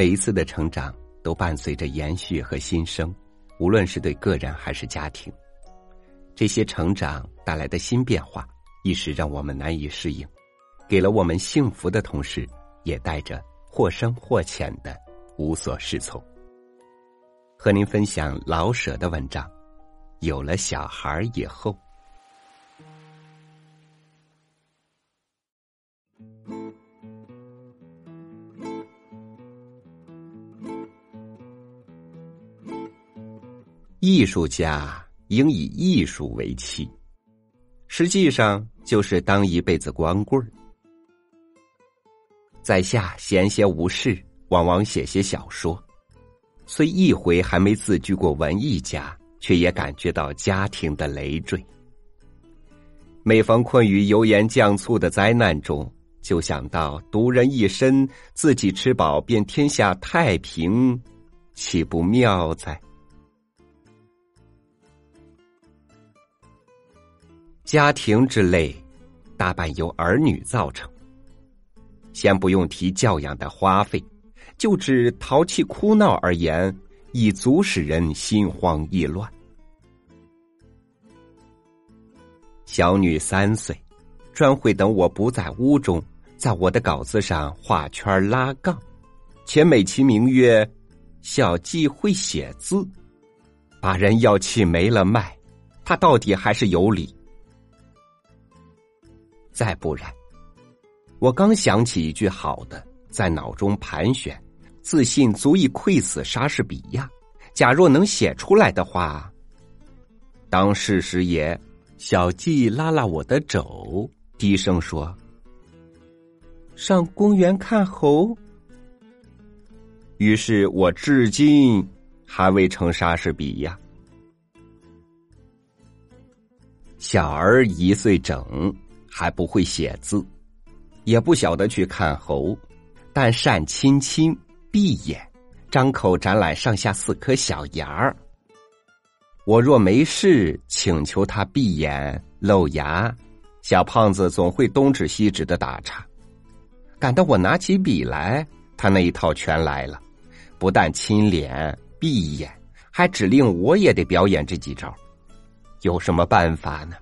每一次的成长都伴随着延续和新生，无论是对个人还是家庭，这些成长带来的新变化，一时让我们难以适应，给了我们幸福的同时，也带着或深或浅的无所适从。和您分享老舍的文章，有了小孩以后。艺术家应以艺术为妻，实际上就是当一辈子光棍儿。在下闲闲无事，往往写些小说，虽一回还没自居过文艺家，却也感觉到家庭的累赘。每逢困于油盐酱醋的灾难中，就想到独人一身，自己吃饱便天下太平，岂不妙哉？家庭之累，大半由儿女造成。先不用提教养的花费，就指淘气哭闹而言，已足使人心慌意乱。小女三岁，专会等我不在屋中，在我的稿子上画圈拉杠，且美其名曰“小季会写字”，把人要气没了脉。他到底还是有理。再不然，我刚想起一句好的，在脑中盘旋，自信足以愧死莎士比亚。假若能写出来的话，当事时也。小季拉拉我的肘，低声说：“上公园看猴。”于是我至今还未成莎士比亚。小儿一岁整。还不会写字，也不晓得去看猴，但善亲亲闭眼，张口展览上下四颗小牙儿。我若没事，请求他闭眼露牙，小胖子总会东指西指的打岔。赶到我拿起笔来，他那一套全来了，不但亲脸闭眼，还指令我也得表演这几招。有什么办法呢？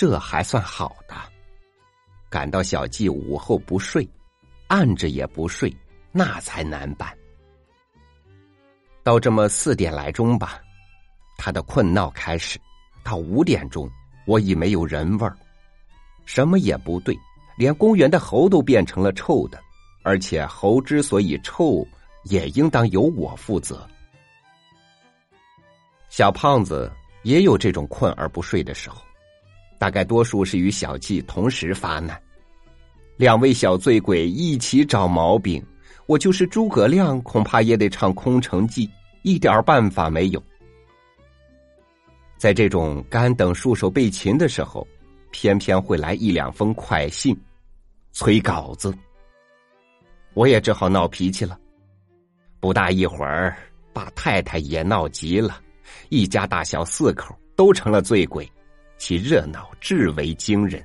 这还算好的，赶到小季午后不睡，按着也不睡，那才难办。到这么四点来钟吧，他的困闹开始，到五点钟，我已没有人味儿，什么也不对，连公园的猴都变成了臭的，而且猴之所以臭，也应当由我负责。小胖子也有这种困而不睡的时候。大概多数是与小季同时发难，两位小醉鬼一起找毛病，我就是诸葛亮，恐怕也得唱空城计，一点办法没有。在这种干等束手被擒的时候，偏偏会来一两封快信，催稿子，我也只好闹脾气了。不大一会儿，把太太也闹急了，一家大小四口都成了醉鬼。其热闹至为惊人。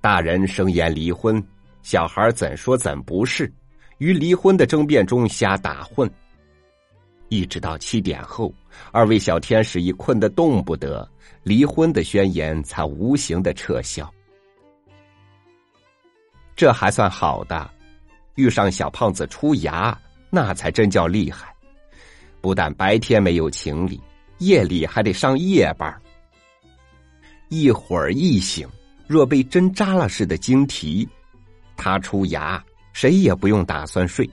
大人声言离婚，小孩怎说怎不是，于离婚的争辩中瞎打混。一直到七点后，二位小天使已困得动不得，离婚的宣言才无形的撤销。这还算好的，遇上小胖子出牙，那才真叫厉害。不但白天没有情理，夜里还得上夜班。一会儿一醒，若被针扎了似的惊啼。他出牙，谁也不用打算睡。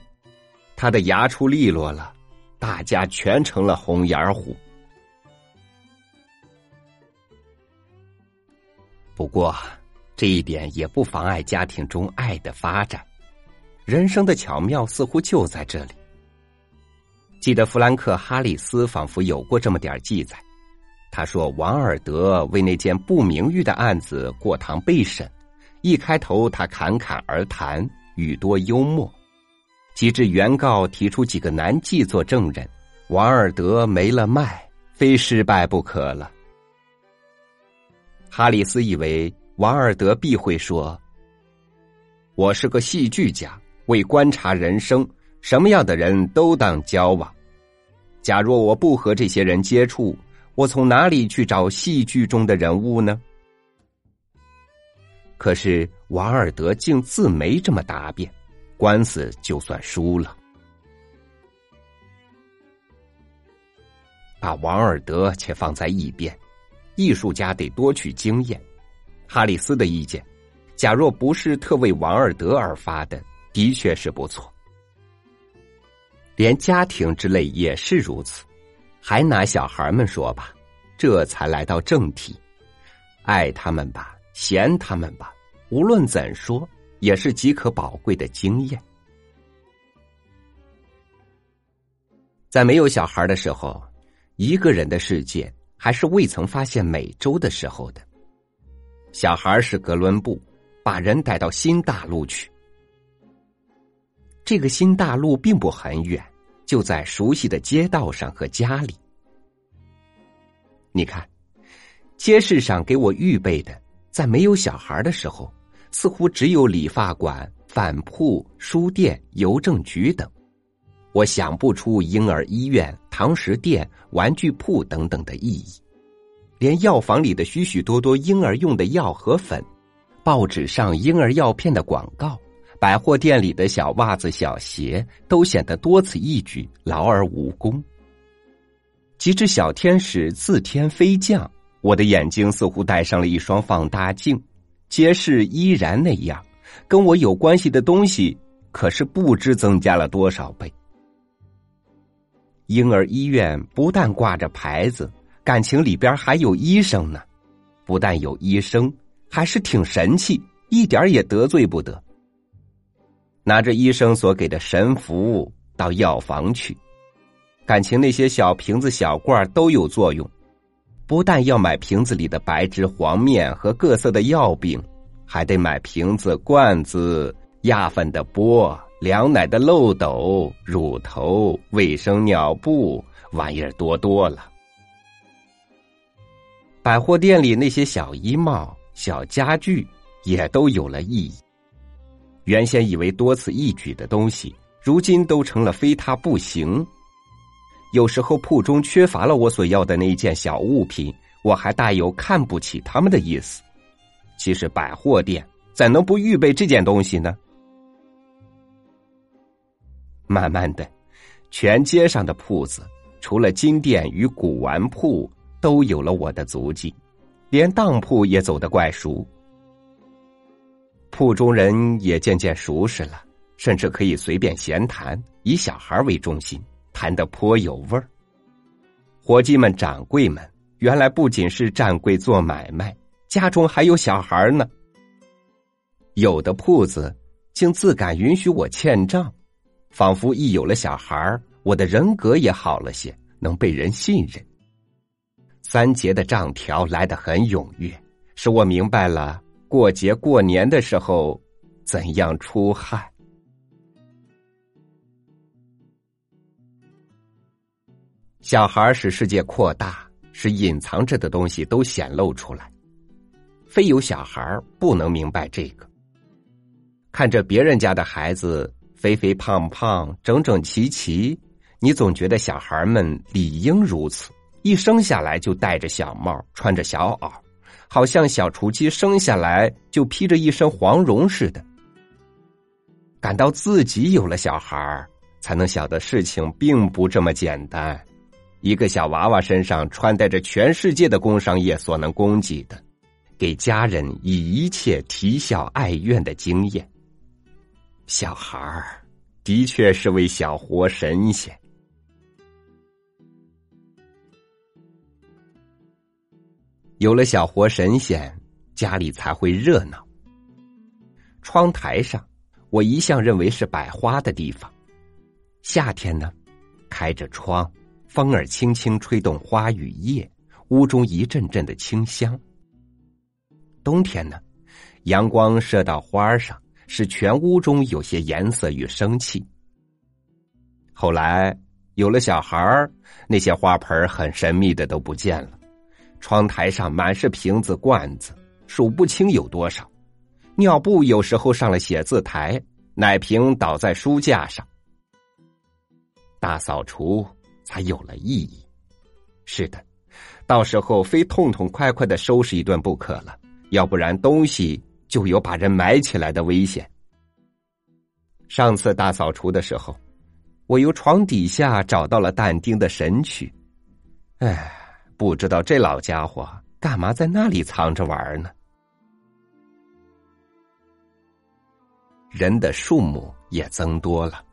他的牙出利落了，大家全成了红眼虎。不过，这一点也不妨碍家庭中爱的发展。人生的巧妙似乎就在这里。记得弗兰克·哈里斯仿佛有过这么点记载。他说：“王尔德为那件不名誉的案子过堂备审，一开头他侃侃而谈，语多幽默。及至原告提出几个男妓做证人，王尔德没了脉，非失败不可了。哈里斯以为王尔德必会说：“我是个戏剧家，为观察人生，什么样的人都当交往。假若我不和这些人接触，我从哪里去找戏剧中的人物呢？”可是王尔德竟自没这么答辩，官司就算输了。把王尔德且放在一边，艺术家得多取经验。哈里斯的意见，假若不是特为王尔德而发的，的确是不错。连家庭之类也是如此。还拿小孩们说吧，这才来到正题。爱他们吧，嫌他们吧，无论怎说，也是极可宝贵的经验。在没有小孩的时候。一个人的世界还是未曾发现美洲的时候的。小孩是哥伦布，把人带到新大陆去。这个新大陆并不很远，就在熟悉的街道上和家里。你看，街市上给我预备的，在没有小孩的时候，似乎只有理发馆、饭铺、书店、邮政局等。我想不出婴儿医院、堂食店、玩具铺等等的意义，连药房里的许许多多婴儿用的药和粉，报纸上婴儿药片的广告，百货店里的小袜子、小鞋，都显得多此一举、劳而无功。及至小天使自天飞降，我的眼睛似乎戴上了一双放大镜，街市依然那样，跟我有关系的东西，可是不知增加了多少倍。婴儿医院不但挂着牌子，感情里边还有医生呢。不但有医生，还是挺神气，一点也得罪不得。拿着医生所给的神符到药房去，感情那些小瓶子、小罐都有作用。不但要买瓶子里的白汁黄面和各色的药饼，还得买瓶子、罐子、压粉的钵。凉奶的漏斗、乳头、卫生尿布，玩意儿多多了。百货店里那些小衣帽、小家具也都有了意义。原先以为多此一举的东西，如今都成了非他不行。有时候铺中缺乏了我所要的那一件小物品，我还大有看不起他们的意思。其实百货店怎能不预备这件东西呢？慢慢的，全街上的铺子，除了金店与古玩铺，都有了我的足迹，连当铺也走得怪熟。铺中人也渐渐熟识了，甚至可以随便闲谈，以小孩为中心，谈得颇有味儿。伙计们、掌柜们，原来不仅是站柜做买卖，家中还有小孩呢。有的铺子竟自敢允许我欠账。仿佛一有了小孩我的人格也好了些，能被人信任。三节的账条来得很踊跃，使我明白了过节过年的时候怎样出汗。小孩使世界扩大，使隐藏着的东西都显露出来。非有小孩不能明白这个。看着别人家的孩子。肥肥胖胖、整整齐齐，你总觉得小孩们理应如此，一生下来就戴着小帽，穿着小袄，好像小雏鸡生下来就披着一身黄绒似的。感到自己有了小孩才能晓得事情并不这么简单。一个小娃娃身上穿戴着全世界的工商业所能供给的，给家人以一切啼笑哀怨的经验。小孩的确是位小活神仙，有了小活神仙，家里才会热闹。窗台上，我一向认为是摆花的地方。夏天呢，开着窗，风儿轻轻吹动花与叶，屋中一阵阵的清香。冬天呢，阳光射到花上。使全屋中有些颜色与生气。后来有了小孩儿，那些花盆很神秘的都不见了，窗台上满是瓶子罐子，数不清有多少。尿布有时候上了写字台，奶瓶倒在书架上。大扫除才有了意义。是的，到时候非痛痛快快的收拾一顿不可了，要不然东西就有把人埋起来的危险。上次大扫除的时候，我由床底下找到了但丁的《神曲》，哎，不知道这老家伙干嘛在那里藏着玩呢？人的数目也增多了。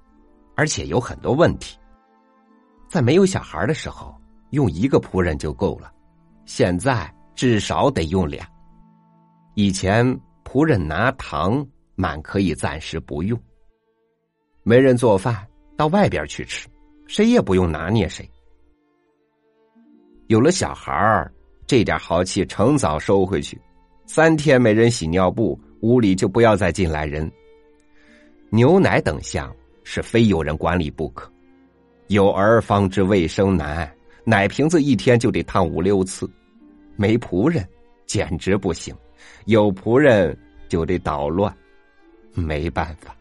而且有很多问题，在没有小孩的时候，用一个仆人就够了，现在至少得用俩。以前仆人拿糖满可以暂时不用，没人做饭，到外边去吃，谁也不用拿捏谁。有了小孩儿，这点豪气成早收回去。三天没人洗尿布，屋里就不要再进来人。牛奶等项。是非有人管理不可，有儿方知卫生难，奶瓶子一天就得烫五六次，没仆人简直不行，有仆人就得捣乱，没办法。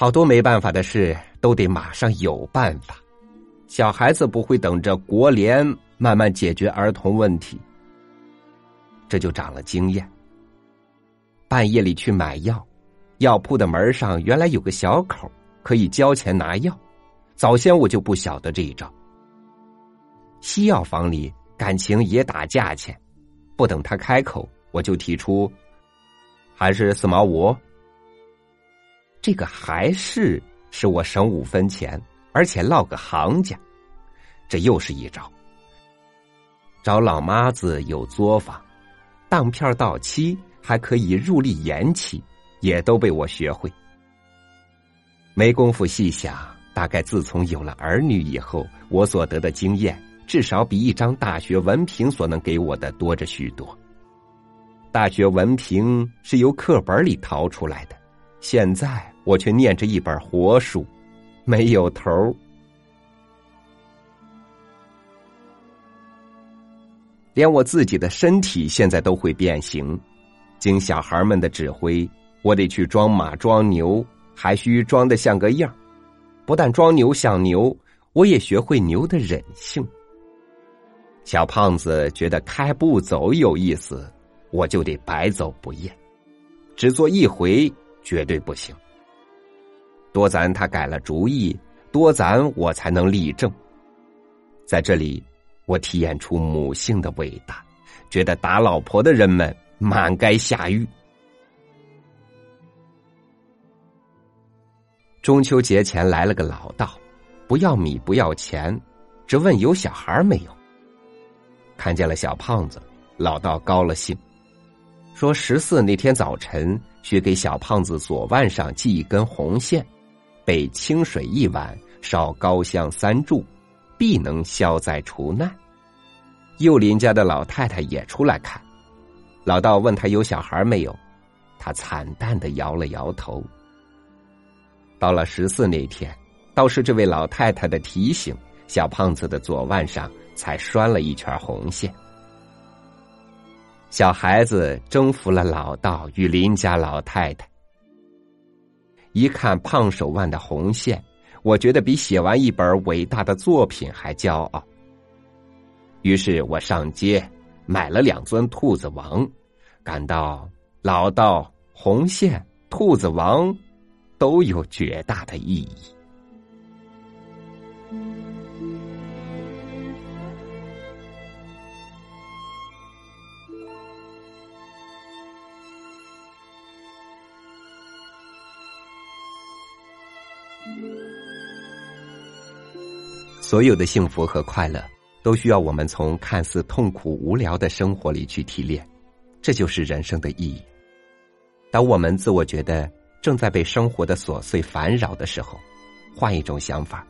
好多没办法的事都得马上有办法，小孩子不会等着国联慢慢解决儿童问题，这就长了经验。半夜里去买药，药铺的门上原来有个小口，可以交钱拿药。早先我就不晓得这一招。西药房里感情也打价钱，不等他开口，我就提出，还是四毛五。这个还是使我省五分钱，而且落个行家，这又是一招。找老妈子有作坊，当片到期。还可以入力延期，也都被我学会。没工夫细想，大概自从有了儿女以后，我所得的经验至少比一张大学文凭所能给我的多着许多。大学文凭是由课本里淘出来的，现在我却念着一本活书，没有头连我自己的身体现在都会变形。经小孩们的指挥，我得去装马装牛，还需装的像个样不但装牛像牛，我也学会牛的忍性。小胖子觉得开步走有意思，我就得白走不厌，只做一回绝对不行。多咱他改了主意，多咱我才能立正。在这里，我体验出母性的伟大，觉得打老婆的人们。满该下狱。中秋节前来了个老道，不要米不要钱，只问有小孩没有。看见了小胖子，老道高了兴，说十四那天早晨需给小胖子左腕上系一根红线，备清水一碗，烧高香三炷，必能消灾除难。右邻家的老太太也出来看。老道问他有小孩没有，他惨淡的摇了摇头。到了十四那天，倒是这位老太太的提醒，小胖子的左腕上才拴了一圈红线。小孩子征服了老道与邻家老太太。一看胖手腕的红线，我觉得比写完一本伟大的作品还骄傲。于是我上街买了两尊兔子王。感到老道、红线、兔子王都有绝大的意义。所有的幸福和快乐，都需要我们从看似痛苦无聊的生活里去提炼。这就是人生的意义。当我们自我觉得正在被生活的琐碎烦扰的时候，换一种想法，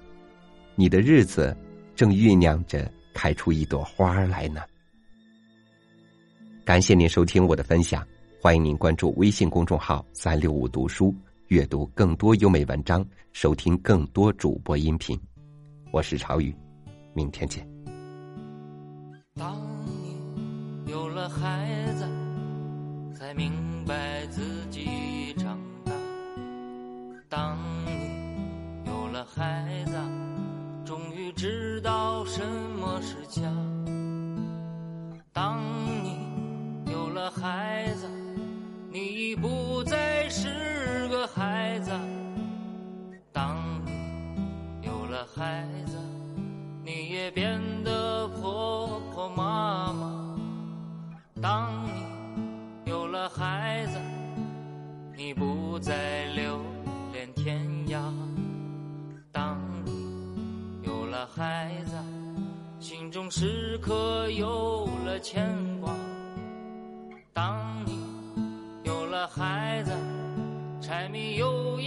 你的日子正酝酿着开出一朵花来呢。感谢您收听我的分享，欢迎您关注微信公众号“三六五读书”，阅读更多优美文章，收听更多主播音频。我是朝雨。明天见。当你有了孩子，才明白自己长大。当你有了孩子，终于知道什么是家。当你有了孩子，你已不再是个孩子。变得婆婆妈妈。当你有了孩子，你不再留恋天涯。当你有了孩子，心中时刻有了牵挂。当你有了孩子，柴米油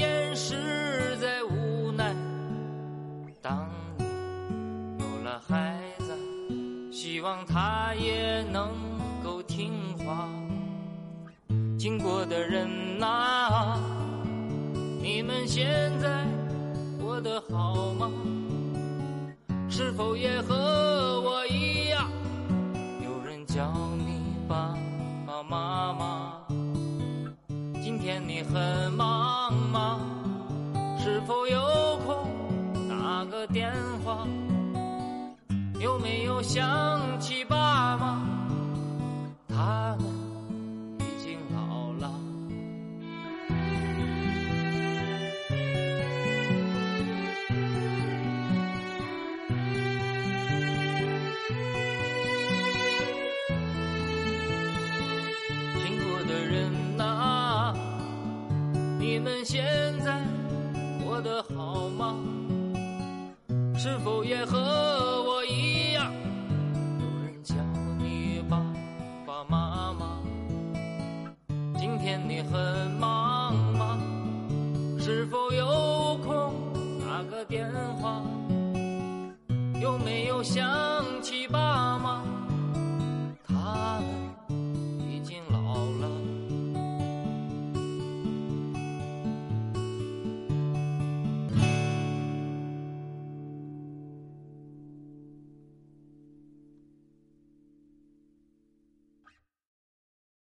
希望他也能够听话。经过的人呐、你们现在过得好吗？是否也和我一样，有人叫你爸爸妈妈？今天你很有没有想起爸妈？他们已经老了。经过的人呐、你们现在过得好吗？是否也和